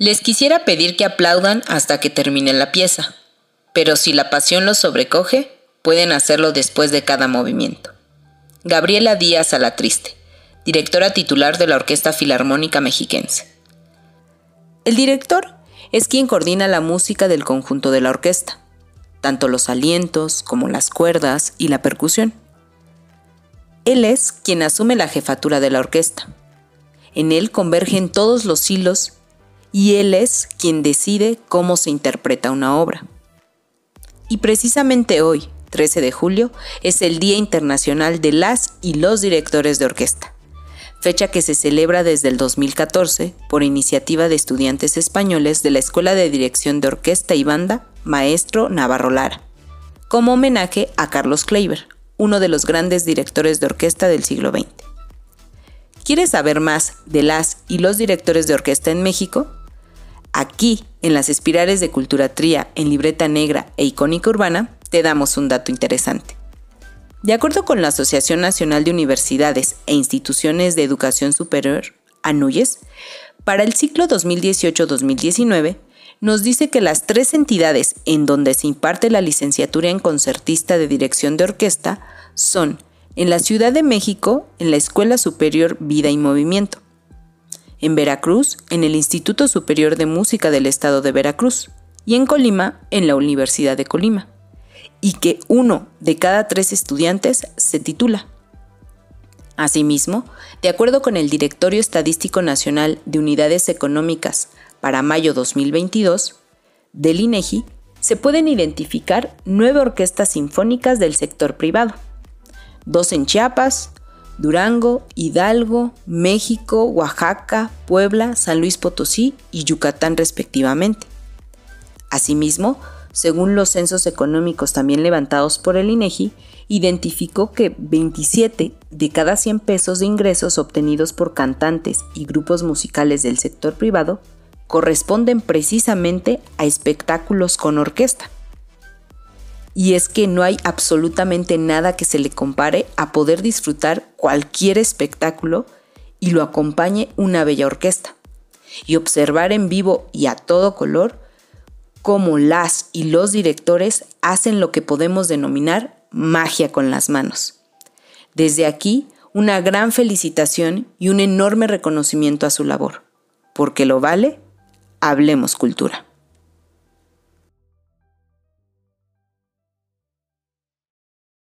Les quisiera pedir que aplaudan hasta que termine la pieza, pero si la pasión los sobrecoge, pueden hacerlo después de cada movimiento. Gabriela Díaz Alatriste, directora titular de la Orquesta Filarmónica Mexiquense. El director es quien coordina la música del conjunto de la orquesta, tanto los alientos como las cuerdas y la percusión. Él es quien asume la jefatura de la orquesta. En él convergen todos los hilos y él es quien decide cómo se interpreta una obra. Y precisamente hoy, 13 de julio, es el Día Internacional de las y los Directores de Orquesta, fecha que se celebra desde el 2014 por iniciativa de estudiantes españoles de la Escuela de Dirección de Orquesta y Banda, maestro Navarro Lara, como homenaje a Carlos Kleiber, uno de los grandes directores de orquesta del siglo XX. ¿Quieres saber más de las y los directores de orquesta en México? Aquí, en las espirales de Cultura Tría, en Libreta Negra e Icónica Urbana, te damos un dato interesante. De acuerdo con la Asociación Nacional de Universidades e Instituciones de Educación Superior, ANUYES, para el ciclo 2018-2019, nos dice que las tres entidades en donde se imparte la licenciatura en concertista de dirección de orquesta son en la Ciudad de México, en la Escuela Superior Vida y Movimiento, en Veracruz, en el Instituto Superior de Música del Estado de Veracruz, y en Colima, en la Universidad de Colima, y que uno de cada tres estudiantes se titula. Asimismo, de acuerdo con el Directorio Estadístico Nacional de Unidades Económicas para mayo 2022, del INEGI, se pueden identificar nueve orquestas sinfónicas del sector privado, dos en Chiapas, Durango, Hidalgo, México, Oaxaca, Puebla, San Luis Potosí y Yucatán respectivamente. Asimismo, según los censos económicos también levantados por el INEGI, identificó que 27 de cada 100 pesos de ingresos obtenidos por cantantes y grupos musicales del sector privado corresponden precisamente a espectáculos con orquesta y es que no hay absolutamente nada que se le compare a poder disfrutar cualquier espectáculo y lo acompañe una bella orquesta, y observar en vivo y a todo color cómo las y los directores hacen lo que podemos denominar magia con las manos. Desde aquí, una gran felicitación y un enorme reconocimiento a su labor. Porque lo vale, hablemos cultura.